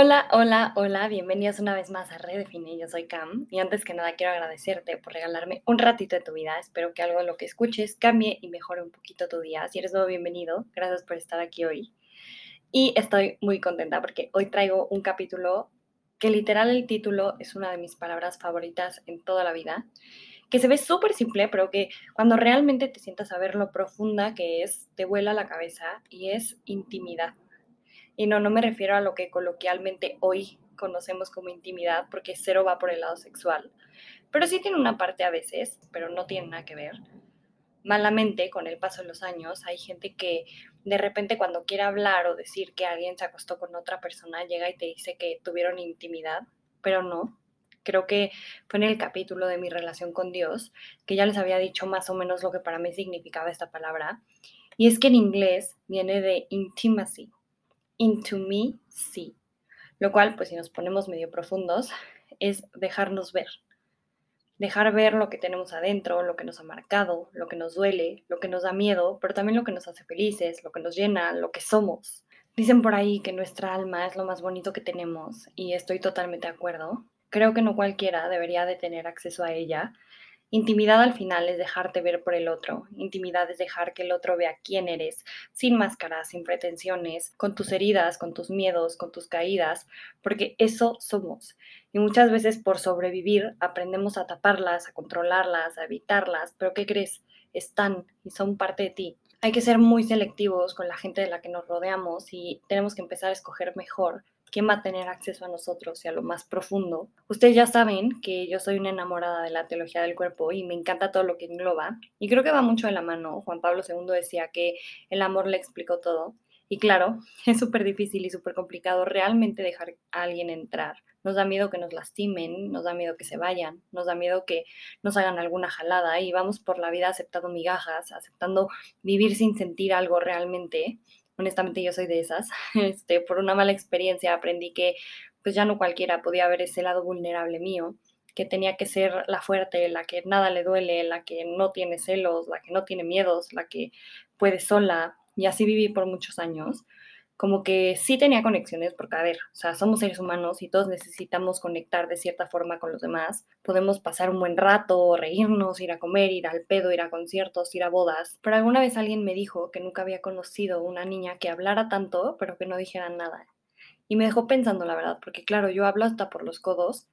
Hola, hola, hola, bienvenidos una vez más a Redefine, yo soy Cam y antes que nada quiero agradecerte por regalarme un ratito de tu vida, espero que algo de lo que escuches cambie y mejore un poquito tu día, si eres nuevo bienvenido, gracias por estar aquí hoy y estoy muy contenta porque hoy traigo un capítulo que literal el título es una de mis palabras favoritas en toda la vida, que se ve súper simple, pero que cuando realmente te sientas a ver lo profunda que es, te vuela la cabeza y es intimidad. Y no, no me refiero a lo que coloquialmente hoy conocemos como intimidad, porque cero va por el lado sexual. Pero sí tiene una parte a veces, pero no tiene nada que ver. Malamente, con el paso de los años, hay gente que de repente cuando quiere hablar o decir que alguien se acostó con otra persona, llega y te dice que tuvieron intimidad, pero no. Creo que fue en el capítulo de mi relación con Dios que ya les había dicho más o menos lo que para mí significaba esta palabra. Y es que en inglés viene de intimacy, into me, sí. Lo cual, pues si nos ponemos medio profundos, es dejarnos ver. Dejar ver lo que tenemos adentro, lo que nos ha marcado, lo que nos duele, lo que nos da miedo, pero también lo que nos hace felices, lo que nos llena, lo que somos. Dicen por ahí que nuestra alma es lo más bonito que tenemos y estoy totalmente de acuerdo. Creo que no cualquiera debería de tener acceso a ella, Intimidad al final es dejarte ver por el otro. Intimidad es dejar que el otro vea quién eres, sin máscaras, sin pretensiones, con tus heridas, con tus miedos, con tus caídas, porque eso somos. Y muchas veces por sobrevivir aprendemos a taparlas, a controlarlas, a evitarlas, pero ¿qué crees? Están y son parte de ti. Hay que ser muy selectivos con la gente de la que nos rodeamos y tenemos que empezar a escoger mejor quién va a tener acceso a nosotros y a lo más profundo. Ustedes ya saben que yo soy una enamorada de la teología del cuerpo y me encanta todo lo que engloba. Y creo que va mucho de la mano. Juan Pablo II decía que el amor le explicó todo. Y claro, es súper difícil y súper complicado realmente dejar a alguien entrar. Nos da miedo que nos lastimen, nos da miedo que se vayan, nos da miedo que nos hagan alguna jalada y vamos por la vida aceptando migajas, aceptando vivir sin sentir algo realmente honestamente yo soy de esas, este, por una mala experiencia aprendí que pues ya no cualquiera podía ver ese lado vulnerable mío, que tenía que ser la fuerte, la que nada le duele, la que no tiene celos, la que no tiene miedos, la que puede sola, y así viví por muchos años como que sí tenía conexiones, porque a ver, o sea, somos seres humanos y todos necesitamos conectar de cierta forma con los demás. Podemos pasar un buen rato, reírnos, ir a comer, ir al pedo, ir a conciertos, ir a bodas. Pero alguna vez alguien me dijo que nunca había conocido una niña que hablara tanto, pero que no dijera nada. Y me dejó pensando, la verdad, porque claro, yo hablo hasta por los codos,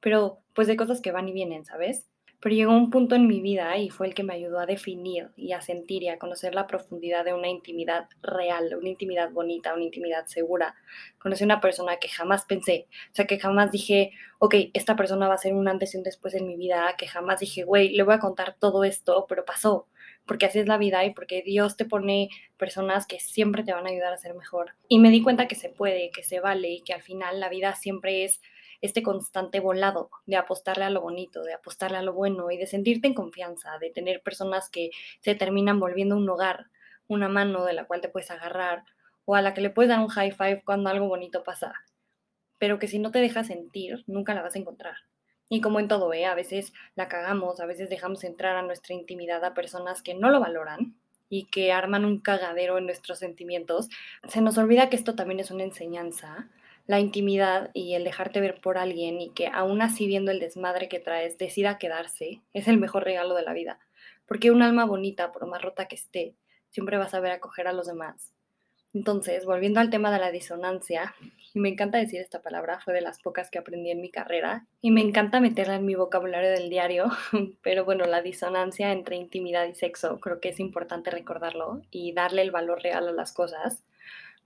pero pues de cosas que van y vienen, ¿sabes? Pero llegó un punto en mi vida y fue el que me ayudó a definir y a sentir y a conocer la profundidad de una intimidad real, una intimidad bonita, una intimidad segura. Conocí una persona que jamás pensé, o sea, que jamás dije, ok, esta persona va a ser un antes y un después en mi vida, que jamás dije, güey, le voy a contar todo esto, pero pasó, porque así es la vida y porque Dios te pone personas que siempre te van a ayudar a ser mejor. Y me di cuenta que se puede, que se vale y que al final la vida siempre es este constante volado de apostarle a lo bonito, de apostarle a lo bueno y de sentirte en confianza, de tener personas que se terminan volviendo un hogar, una mano de la cual te puedes agarrar o a la que le puedes dar un high five cuando algo bonito pasa, pero que si no te dejas sentir, nunca la vas a encontrar. Y como en todo, ¿eh? a veces la cagamos, a veces dejamos entrar a nuestra intimidad a personas que no lo valoran y que arman un cagadero en nuestros sentimientos. Se nos olvida que esto también es una enseñanza la intimidad y el dejarte ver por alguien y que aún así viendo el desmadre que traes decida quedarse, es el mejor regalo de la vida. Porque un alma bonita, por más rota que esté, siempre va a saber acoger a los demás. Entonces, volviendo al tema de la disonancia, y me encanta decir esta palabra, fue de las pocas que aprendí en mi carrera, y me encanta meterla en mi vocabulario del diario, pero bueno, la disonancia entre intimidad y sexo, creo que es importante recordarlo y darle el valor real a las cosas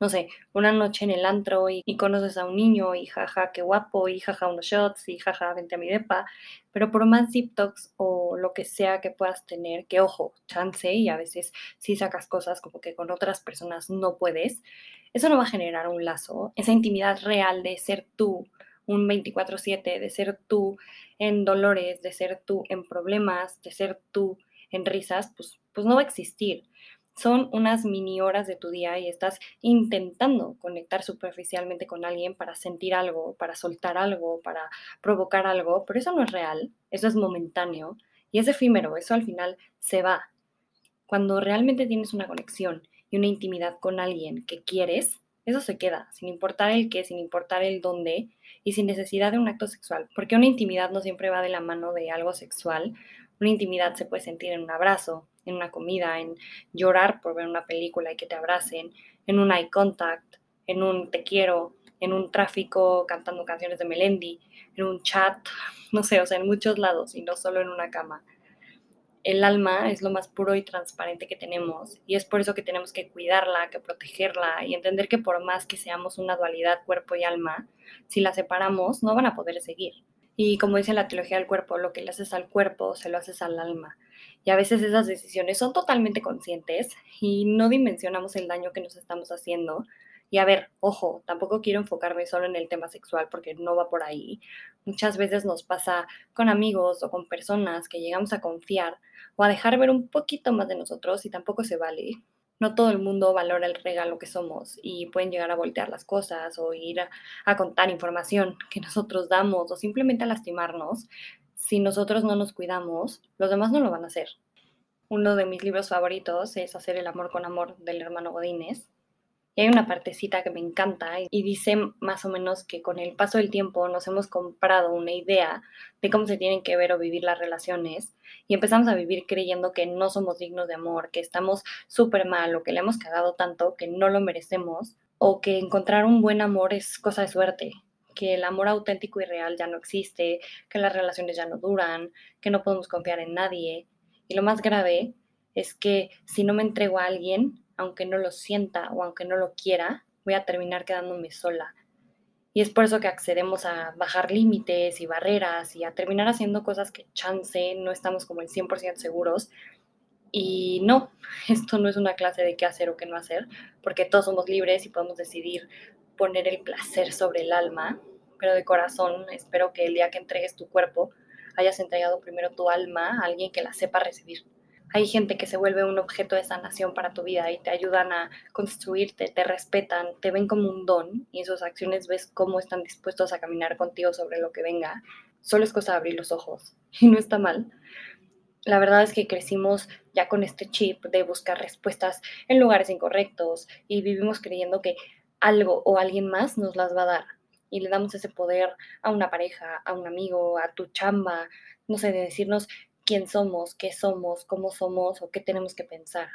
no sé, una noche en el antro y, conoces a un niño y jaja, qué guapo, y jaja, unos shots, y jaja, vente a mi depa, pero por más deep talks o lo que sea que puedas tener, que ojo, chance, y a veces si sacas cosas como que con otras personas no puedes, eso no va a generar un lazo, esa intimidad real de ser tú, un 24/7, de ser tú en dolores, de ser tú en problemas, de ser tú en risas, pues, pues no va a existir son unas mini horas de tu día y estás intentando conectar superficialmente con alguien para sentir algo, para soltar algo, para provocar algo, pero eso no es real, eso es momentáneo y es efímero, eso al final se va. Cuando realmente tienes una conexión y una intimidad con alguien que quieres, eso se queda, sin importar el qué, sin importar el dónde y sin necesidad de un acto sexual, porque una intimidad no siempre va de la mano de algo sexual, una intimidad se puede sentir en un abrazo, en una comida, en llorar por ver una película y que te abracen, en un eye contact, en un te quiero, en un tráfico cantando canciones de Melendi, en un chat, no sé, o sea, en muchos lados y no solo en una cama. El alma es lo más puro y transparente que tenemos y es por eso que tenemos que cuidarla, que protegerla y entender que por más que seamos una dualidad cuerpo y alma, si la separamos no van a poder seguir. Y como dice la teología del cuerpo, lo que le haces al cuerpo se lo haces al alma. Y a veces esas decisiones son totalmente conscientes y no dimensionamos el daño que nos estamos haciendo. Y a ver, ojo, tampoco quiero enfocarme solo en el tema sexual porque no va por ahí. Muchas veces nos pasa con amigos o con personas que llegamos a confiar o a dejar ver un poquito más de nosotros y tampoco se vale no todo el mundo valora el regalo que somos y pueden llegar a voltear las cosas o ir a, contar información que nosotros damos o simplemente a lastimarnos. Si nosotros no nos cuidamos, los demás no lo van a hacer. Uno de mis libros favoritos es Hacer el amor con amor del hermano Godínez. Y hay una partecita que me encanta y dice más o menos que con el paso del tiempo nos hemos comprado una idea de cómo se tienen que ver o vivir las relaciones y empezamos a vivir creyendo que no somos dignos de amor, que estamos súper mal o que le hemos cagado tanto que no lo merecemos o que encontrar un buen amor es cosa de suerte, que el amor auténtico y real ya no existe, que las relaciones ya no duran, que no podemos confiar en nadie. Y lo más grave es que si no me entrego a alguien, aunque no lo sienta o aunque no lo quiera, voy a terminar quedándome sola. Y es por eso que accedemos a bajar límites y barreras y a terminar haciendo cosas que chance no estamos como el 100% seguros. Y no, esto no es una clase de qué hacer o qué no hacer, porque todos somos libres y podemos decidir poner el placer sobre el alma, pero de corazón espero que el día que entregues tu cuerpo hayas entregado primero tu alma a alguien que la sepa recibir hay gente que se vuelve un objeto de sanación para tu vida y te ayudan a construirte, te respetan, te ven como un don y en sus acciones ves cómo están dispuestos a caminar contigo sobre lo que venga. Solo es cosa de abrir los ojos y no está mal. La verdad es que crecimos ya con este chip de buscar respuestas en lugares incorrectos y vivimos creyendo que algo o alguien más nos las va a dar y le damos ese poder a una pareja, a un amigo, a tu chamba, no sé, de decirnos quién somos, qué somos, cómo somos o qué tenemos que pensar.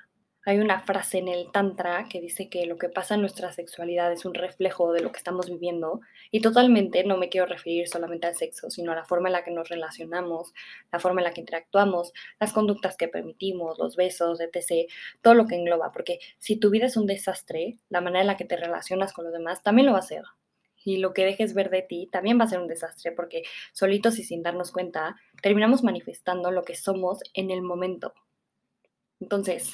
Hay una frase en el Tantra que dice que lo que pasa en nuestra sexualidad es un reflejo de lo que estamos viviendo y totalmente no me quiero referir solamente al sexo, sino a la forma en la que nos relacionamos, la forma en la que interactuamos, las conductas que permitimos, los besos, etc., todo lo que engloba, porque si tu vida es un desastre, la manera en la que te relacionas con los demás también lo va a ser y lo que dejes ver de ti también va a ser un desastre porque solitos y sin darnos cuenta terminamos manifestando lo que somos en el momento. Entonces,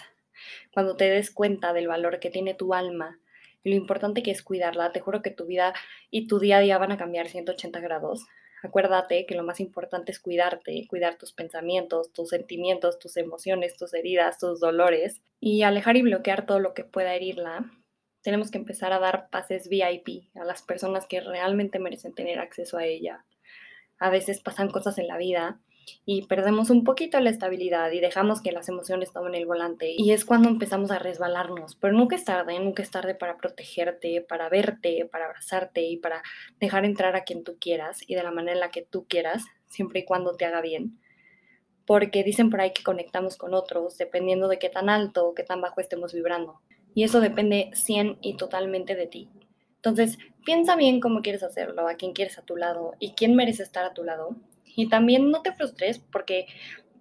cuando te des cuenta del valor que tiene tu alma y lo importante que es cuidarla, te juro que tu vida y tu día a día van a cambiar 180 grados. Acuérdate que lo más importante es cuidarte, cuidar tus pensamientos, tus sentimientos, tus emociones, tus heridas, tus dolores y alejar y bloquear todo lo que pueda herirla tenemos que empezar a dar pases VIP a las personas que realmente merecen tener acceso a ella. A veces pasan cosas en la vida y perdemos un poquito la estabilidad y dejamos que las emociones tomen el volante y es cuando empezamos a resbalarnos, pero nunca es tarde, nunca es tarde para protegerte, para verte, para abrazarte y para dejar entrar a quien tú quieras y de la manera en la que tú quieras, siempre y cuando te haga bien. Porque dicen por ahí que conectamos con otros dependiendo de qué tan alto o qué tan bajo estemos vibrando y eso depende 100 y totalmente de ti. Entonces, piensa bien cómo quieres hacerlo, a quién quieres a tu lado y quién merece estar a tu lado. Y también no te frustres porque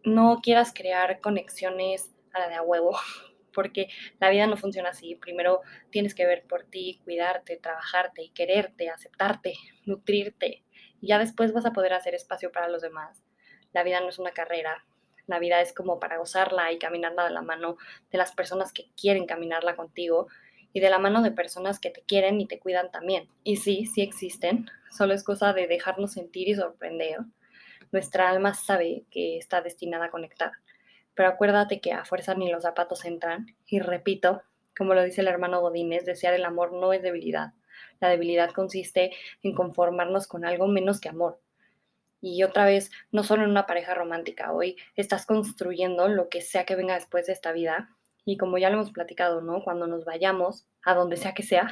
no quieras crear conexiones a la de a huevo, porque la vida no funciona así. Primero tienes que ver por ti, cuidarte, trabajarte y quererte, aceptarte, nutrirte. Y ya después vas a poder hacer espacio para los demás. La vida no es una carrera. La es como para gozarla y caminarla de la mano de las personas que quieren caminarla contigo y de la mano de personas que te quieren y te cuidan también. Y sí, sí existen, solo es cosa de dejarnos sentir y sorprender. Nuestra alma sabe que está destinada a conectar pero acuérdate que a fuerza ni los zapatos entran. Y repito, como lo dice el hermano Godínez, desear el amor no es debilidad. La debilidad consiste en conformarnos con algo menos que amor. Y otra vez, no solo en una pareja romántica, hoy estás construyendo lo que sea que venga después de esta vida. Y como ya lo hemos platicado, ¿no? Cuando nos vayamos, a donde sea que sea,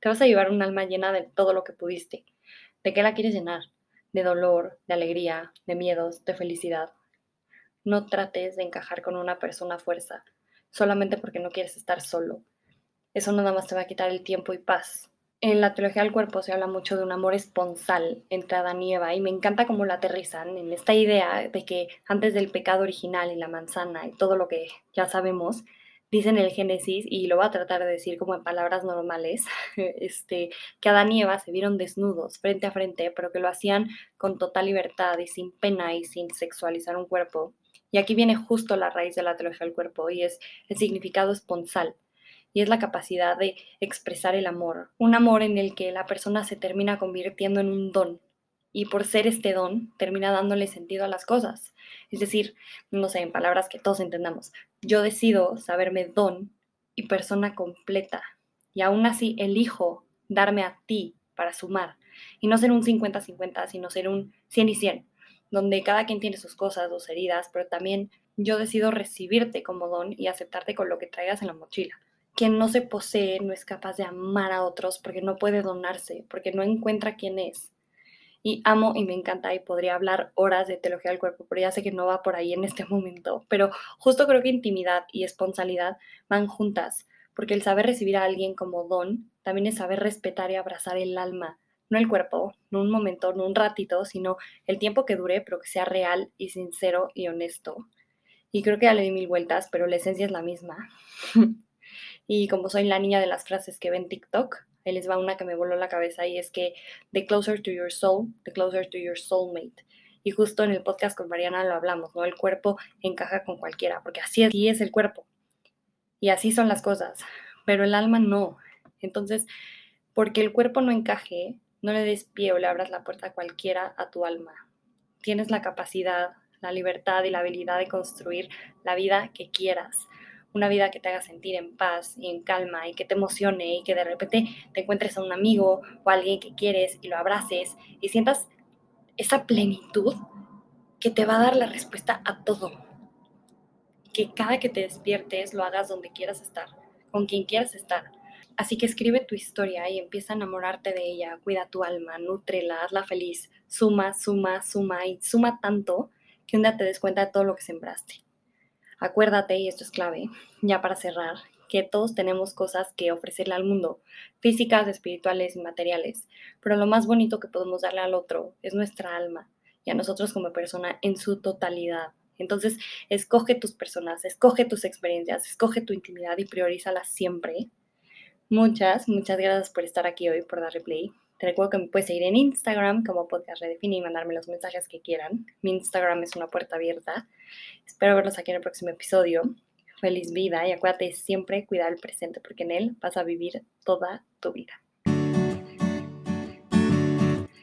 te vas a llevar un alma llena de todo lo que pudiste. ¿De qué la quieres llenar? De dolor, de alegría, de miedos, de felicidad, no trates de encajar con una persona a fuerza, solamente porque no quieres estar solo. Eso nada más te va a quitar el tiempo y paz. En la teología del cuerpo se habla mucho de un amor esponsal entre Adán y Eva y me encanta cómo lo aterrizan en esta idea de que antes del pecado original y la manzana y todo lo que ya sabemos, dicen el Génesis, y lo voy a tratar de decir como en palabras normales, este, que Adán y Eva se vieron desnudos frente a frente, pero que lo hacían con total libertad y sin pena y sin sexualizar un cuerpo. Y aquí viene justo la raíz de la teología del cuerpo y es el significado esponsal. Y es la capacidad de expresar el amor. Un amor en el que la persona se termina convirtiendo en un don. Y por ser este don, termina dándole sentido a las cosas. Es decir, no sé, en palabras que todos entendamos, yo decido saberme don y persona completa. Y aún así elijo darme a ti para sumar. Y no ser un 50-50, sino ser un 100 y 100 donde cada quien tiene sus cosas, sus heridas, pero también yo decido recibirte como don y aceptarte con lo que traigas en la mochila. Quien no se posee no es capaz de amar a otros porque no puede donarse, porque no encuentra quién es. Y amo y me encanta y podría hablar horas de teología del cuerpo, pero ya sé que no va por ahí en este momento. Pero justo creo que intimidad y esponsalidad van juntas, porque el saber recibir a alguien como don también es saber respetar y abrazar el alma, no el cuerpo, no un momento, no un ratito, sino el tiempo que dure, pero que sea real y sincero y honesto. Y creo que ya le di mil vueltas, pero la esencia es la misma. y como soy la niña de las frases que ven TikTok, ahí les va una que me voló la cabeza y es que the closer to your soul, the closer to your soulmate. Y justo en el podcast con Mariana lo hablamos, ¿no? El cuerpo encaja con cualquiera, porque así es, así es el cuerpo. Y así son las cosas, pero el alma no. Entonces, porque el cuerpo no encaje, no le des pie o le abras la puerta a cualquiera a tu alma. Tienes la capacidad, la libertad y la habilidad de construir la vida que quieras. Una vida que te haga sentir en paz y en calma y que te emocione y que de repente te encuentres a un amigo o a alguien que quieres y lo abraces y sientas esa plenitud que te va a dar la respuesta a todo. Que cada que te despiertes lo hagas donde quieras estar, con quien quieras estar Así que escribe tu historia y empieza a enamorarte de ella, cuida tu alma, nútrela, hazla feliz, suma, suma, suma y suma tanto que un día te des cuenta de todo lo que sembraste. Acuérdate, y esto es clave, ya para cerrar, que todos tenemos cosas que ofrecerle al mundo, físicas, espirituales y materiales, pero lo más bonito que podemos darle al otro es nuestra alma y a nosotros como persona en su totalidad. Entonces, escoge tus personas, escoge tus experiencias, escoge tu intimidad y priorízalas siempre Muchas, muchas gracias por estar aquí hoy, por dar replay. Te recuerdo que me puedes seguir en Instagram como Podcast Redefine y mandarme los mensajes que quieran. Mi Instagram es una puerta abierta. Espero verlos aquí en el próximo episodio. Feliz vida y acuérdate siempre cuidar el presente porque en él vas a vivir toda tu vida.